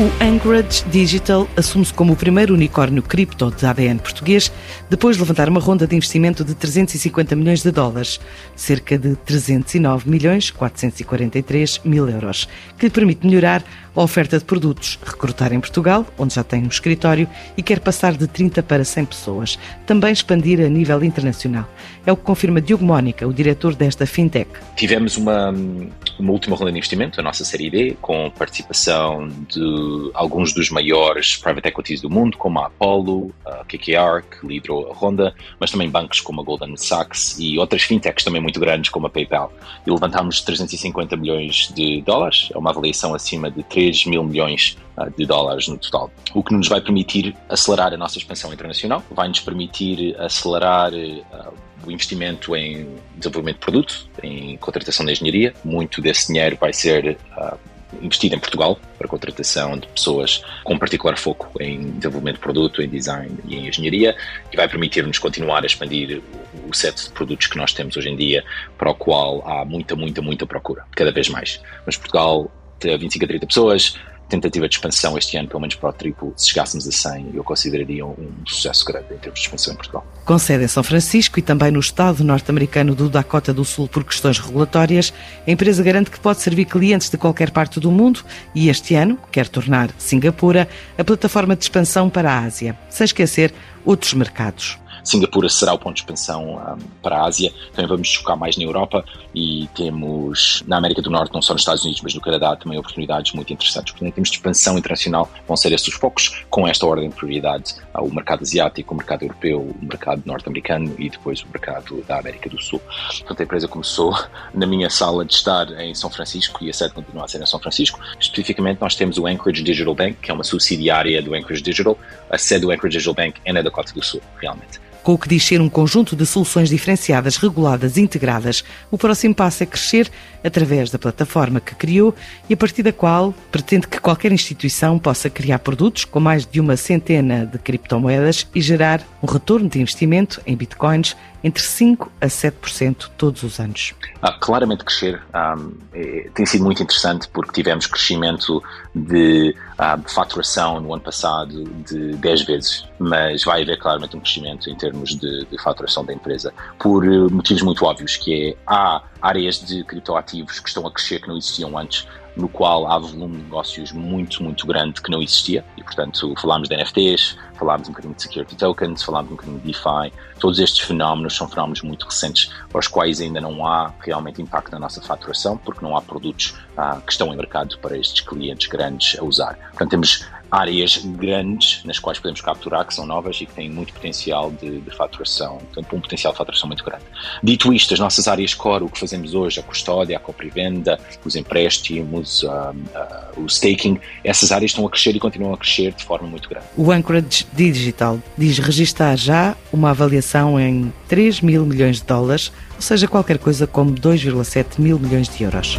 O Anchorage Digital assume-se como o primeiro unicórnio cripto de ADN português, depois de levantar uma ronda de investimento de 350 milhões de dólares, cerca de 309 milhões 443 mil euros, que lhe permite melhorar a oferta de produtos, recrutar em Portugal, onde já tem um escritório, e quer passar de 30 para 100 pessoas, também expandir a nível internacional. É o que confirma Diogo Mónica, o diretor desta fintech. Tivemos uma, uma última ronda de investimento, a nossa série D, com participação de alguns dos maiores private equities do mundo, como a Apollo, a KKR, que liderou a ronda, mas também bancos como a Goldman Sachs e outras fintechs também muito grandes, como a PayPal. E levantámos 350 milhões de dólares, é uma avaliação acima de 3 mil milhões ah, de dólares no total. O que nos vai permitir acelerar a nossa expansão internacional, vai nos permitir acelerar uh, o investimento em desenvolvimento de produto, em contratação de engenharia. Muito desse dinheiro vai ser uh, investido em Portugal para contratação de pessoas com particular foco em desenvolvimento de produto, em design e em engenharia e vai permitir-nos continuar a expandir o set de produtos que nós temos hoje em dia para o qual há muita, muita, muita procura, cada vez mais. Mas Portugal tem 25 a 30 pessoas, tentativa de expansão este ano, pelo menos para o triplo, se chegássemos a 100, eu consideraria um sucesso grande em termos de expansão em Portugal. Com sede em São Francisco e também no estado norte-americano do Dakota do Sul por questões regulatórias, a empresa garante que pode servir clientes de qualquer parte do mundo e este ano quer tornar Singapura a plataforma de expansão para a Ásia, sem esquecer outros mercados. Singapura será o ponto de expansão um, para a Ásia. Também vamos focar mais na Europa e temos na América do Norte, não só nos Estados Unidos, mas no Canadá, também oportunidades muito interessantes. Portanto, em termos de expansão internacional, vão ser esses os focos, com esta ordem de prioridade: uh, o mercado asiático, o mercado europeu, o mercado norte-americano e depois o mercado da América do Sul. Portanto, a empresa começou na minha sala de estar em São Francisco e a sede continua a ser em São Francisco. Especificamente, nós temos o Anchorage Digital Bank, que é uma subsidiária do Anchorage Digital. A sede do Anchorage Digital Bank é na Dakota do Sul, realmente. Com o que diz ser um conjunto de soluções diferenciadas, reguladas e integradas, o próximo passo é crescer através da plataforma que criou e a partir da qual pretende que qualquer instituição possa criar produtos com mais de uma centena de criptomoedas e gerar um retorno de investimento em bitcoins entre 5% a 7% todos os anos. Ah, claramente crescer um, é, tem sido muito interessante porque tivemos crescimento de uh, faturação no ano passado de 10 vezes, mas vai haver claramente um crescimento em termos de, de faturação da empresa por uh, motivos muito óbvios, que é há áreas de criptoativos que estão a crescer que não existiam antes, no qual há volume de negócios muito, muito grande que não existia, e portanto falámos de NFTs, falámos um bocadinho de security tokens, falámos um bocadinho de DeFi, todos estes fenómenos são fenómenos muito recentes, para os quais ainda não há realmente impacto na nossa faturação, porque não há produtos ah, que estão em mercado para estes clientes grandes a usar. Portanto, temos áreas grandes nas quais podemos capturar, que são novas e que têm muito potencial de, de faturação, portanto, um potencial de faturação muito grande. Dito isto, as nossas áreas core, o que fazemos hoje, a custódia, a compra e venda, os empréstimos, uh, uh, o staking, essas áreas estão a crescer e continuam a crescer de forma muito grande. O Anchorage Digital diz registar já uma avaliação em 3 mil milhões de dólares, ou seja, qualquer coisa como 2,7 mil milhões de euros.